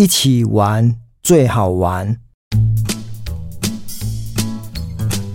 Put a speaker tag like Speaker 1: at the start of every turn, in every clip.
Speaker 1: 一起玩最好玩。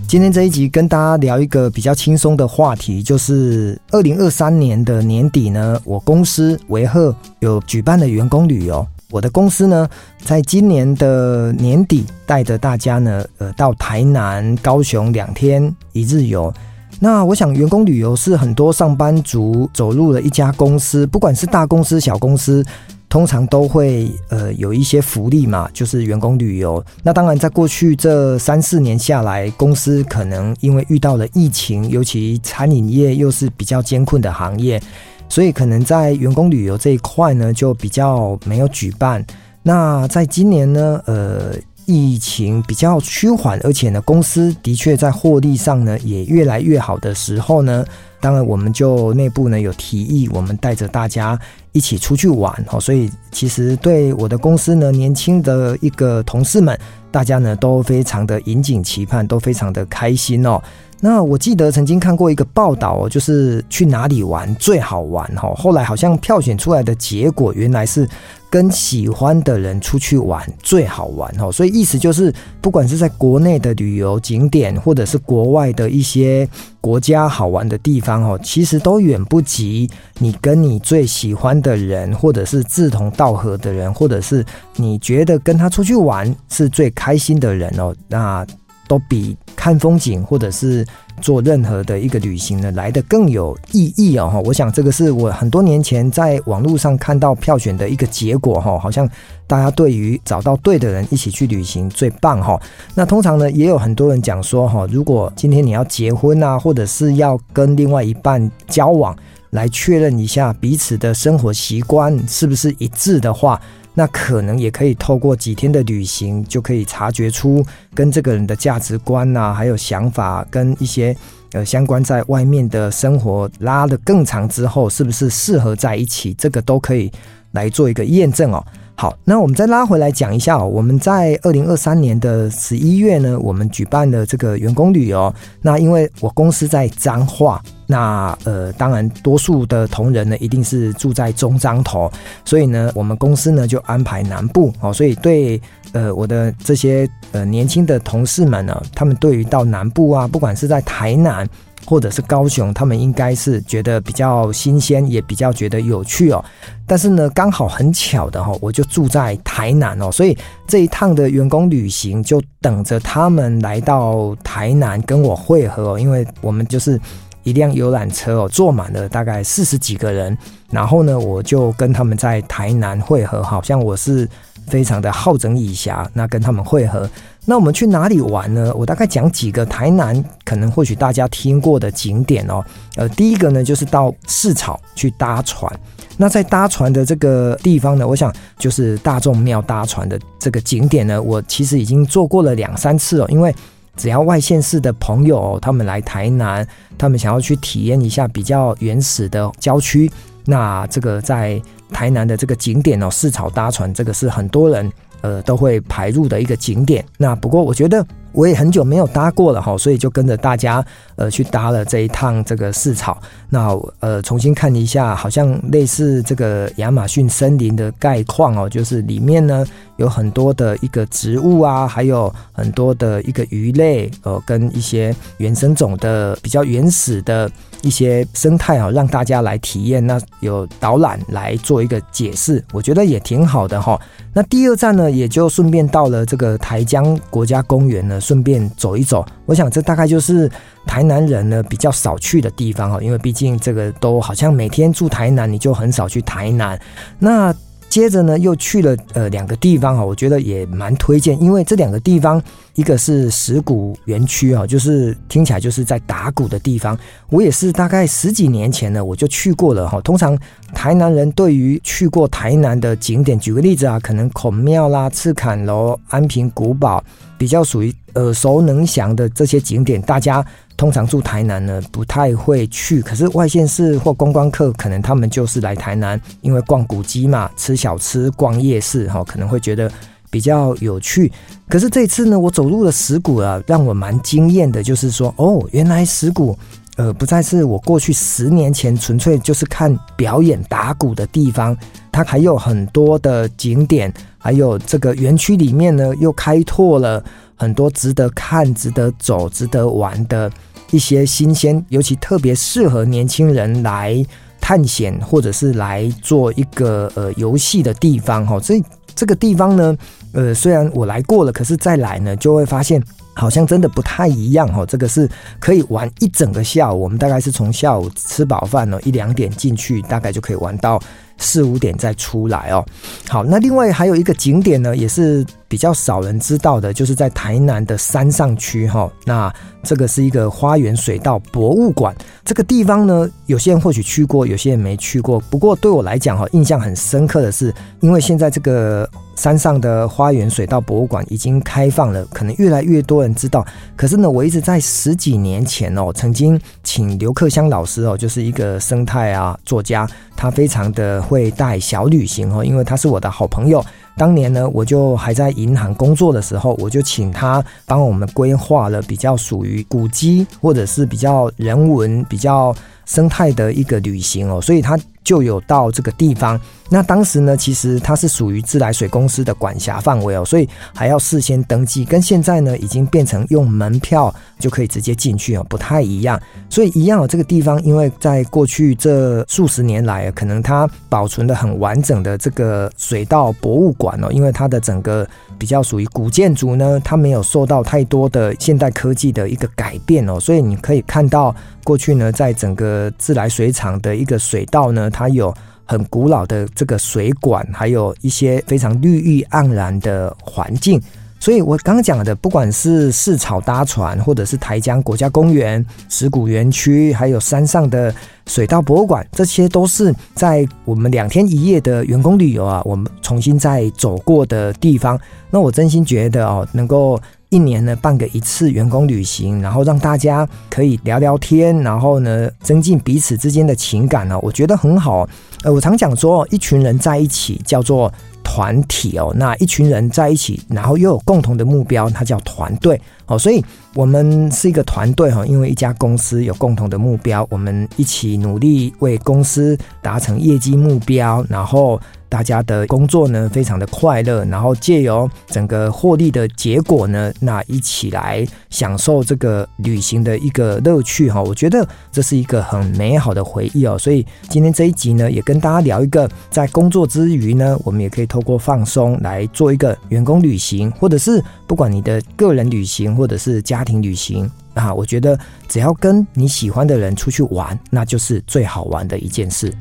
Speaker 1: 今天这一集跟大家聊一个比较轻松的话题，就是二零二三年的年底呢，我公司维赫有举办的员工旅游。我的公司呢，在今年的年底带着大家呢，呃，到台南、高雄两天一日游。那我想，员工旅游是很多上班族走入了一家公司，不管是大公司、小公司。通常都会呃有一些福利嘛，就是员工旅游。那当然，在过去这三四年下来，公司可能因为遇到了疫情，尤其餐饮业又是比较艰困的行业，所以可能在员工旅游这一块呢，就比较没有举办。那在今年呢，呃，疫情比较趋缓，而且呢，公司的确在获利上呢也越来越好的时候呢。当然，我们就内部呢有提议，我们带着大家一起出去玩哦。所以，其实对我的公司呢，年轻的一个同事们，大家呢都非常的引颈期盼，都非常的开心哦。那我记得曾经看过一个报道哦，就是去哪里玩最好玩哈。后来好像票选出来的结果，原来是跟喜欢的人出去玩最好玩哦。所以意思就是，不管是在国内的旅游景点，或者是国外的一些国家好玩的地方哦，其实都远不及你跟你最喜欢的人，或者是志同道合的人，或者是你觉得跟他出去玩是最开心的人哦。那都比看风景或者是做任何的一个旅行呢来得更有意义哦哈！我想这个是我很多年前在网络上看到票选的一个结果哈，好像大家对于找到对的人一起去旅行最棒哈。那通常呢，也有很多人讲说哈，如果今天你要结婚啊，或者是要跟另外一半交往，来确认一下彼此的生活习惯是不是一致的话。那可能也可以透过几天的旅行，就可以察觉出跟这个人的价值观呐、还有想法，跟一些呃相关在外面的生活拉得更长之后，是不是适合在一起？这个都可以来做一个验证哦。好，那我们再拉回来讲一下哦。我们在二零二三年的十一月呢，我们举办了这个员工旅游。那因为我公司在彰化，那呃，当然多数的同仁呢，一定是住在中彰投，所以呢，我们公司呢就安排南部哦。所以对呃我的这些呃年轻的同事们呢，他们对于到南部啊，不管是在台南。或者是高雄，他们应该是觉得比较新鲜，也比较觉得有趣哦。但是呢，刚好很巧的哈，我就住在台南哦，所以这一趟的员工旅行就等着他们来到台南跟我会合哦。因为我们就是一辆游览车哦，坐满了大概四十几个人，然后呢，我就跟他们在台南会合，好像我是非常的好整以暇，那跟他们会合。那我们去哪里玩呢？我大概讲几个台南可能或许大家听过的景点哦。呃，第一个呢就是到市草去搭船。那在搭船的这个地方呢，我想就是大众庙搭船的这个景点呢，我其实已经做过了两三次哦。因为只要外县市的朋友他们来台南，他们想要去体验一下比较原始的郊区，那这个在台南的这个景点哦，市草搭船，这个是很多人。呃，都会排入的一个景点。那不过我觉得我也很久没有搭过了哈，所以就跟着大家呃去搭了这一趟这个市草。那呃重新看一下，好像类似这个亚马逊森林的概况哦，就是里面呢有很多的一个植物啊，还有很多的一个鱼类，哦，跟一些原生种的比较原始的。一些生态啊，让大家来体验。那有导览来做一个解释，我觉得也挺好的哈。那第二站呢，也就顺便到了这个台江国家公园呢，顺便走一走。我想这大概就是台南人呢比较少去的地方哈，因为毕竟这个都好像每天住台南，你就很少去台南。那接着呢，又去了呃两个地方哈，我觉得也蛮推荐，因为这两个地方，一个是石鼓园区啊，就是听起来就是在打鼓的地方。我也是大概十几年前呢，我就去过了哈。通常台南人对于去过台南的景点，举个例子啊，可能孔庙啦、赤崁楼、安平古堡，比较属于耳熟能详的这些景点，大家。通常住台南呢，不太会去。可是外县市或观光客，可能他们就是来台南，因为逛古迹嘛，吃小吃、逛夜市，哈，可能会觉得比较有趣。可是这次呢，我走入了石鼓啊，让我蛮惊艳的，就是说，哦，原来石鼓，呃，不再是我过去十年前纯粹就是看表演打鼓的地方，它还有很多的景点。还有这个园区里面呢，又开拓了很多值得看、值得走、值得玩的一些新鲜，尤其特别适合年轻人来探险或者是来做一个呃游戏的地方哈。这这个地方呢，呃，虽然我来过了，可是再来呢，就会发现。好像真的不太一样哈，这个是可以玩一整个下午。我们大概是从下午吃饱饭呢，一两点进去，大概就可以玩到四五点再出来哦。好，那另外还有一个景点呢，也是比较少人知道的，就是在台南的山上区哈。那这个是一个花园水道博物馆，这个地方呢，有些人或许去过，有些人没去过。不过对我来讲哈，印象很深刻的是，因为现在这个。山上的花园水道博物馆已经开放了，可能越来越多人知道。可是呢，我一直在十几年前哦，曾经请刘克襄老师哦，就是一个生态啊作家，他非常的会带小旅行哦，因为他是我的好朋友。当年呢，我就还在银行工作的时候，我就请他帮我们规划了比较属于古迹或者是比较人文、比较生态的一个旅行哦，所以他。就有到这个地方，那当时呢，其实它是属于自来水公司的管辖范围哦，所以还要事先登记，跟现在呢已经变成用门票就可以直接进去哦，不太一样。所以一样哦，这个地方因为在过去这数十年来，可能它保存的很完整的这个水稻博物馆哦，因为它的整个比较属于古建筑呢，它没有受到太多的现代科技的一个改变哦，所以你可以看到过去呢，在整个自来水厂的一个水道呢。它有很古老的这个水管，还有一些非常绿意盎然的环境。所以我刚刚讲的，不管是市草搭船，或者是台江国家公园、石鼓园区，还有山上的水道博物馆，这些都是在我们两天一夜的员工旅游啊，我们重新再走过的地方。那我真心觉得哦，能够。一年呢办个一次员工旅行，然后让大家可以聊聊天，然后呢增进彼此之间的情感呢，我觉得很好。呃，我常讲说，一群人在一起叫做团体哦，那一群人在一起，然后又有共同的目标，它叫团队哦。所以我们是一个团队哈，因为一家公司有共同的目标，我们一起努力为公司达成业绩目标，然后。大家的工作呢，非常的快乐，然后借由整个获利的结果呢，那一起来享受这个旅行的一个乐趣哈。我觉得这是一个很美好的回忆哦。所以今天这一集呢，也跟大家聊一个，在工作之余呢，我们也可以透过放松来做一个员工旅行，或者是不管你的个人旅行或者是家庭旅行啊，我觉得只要跟你喜欢的人出去玩，那就是最好玩的一件事。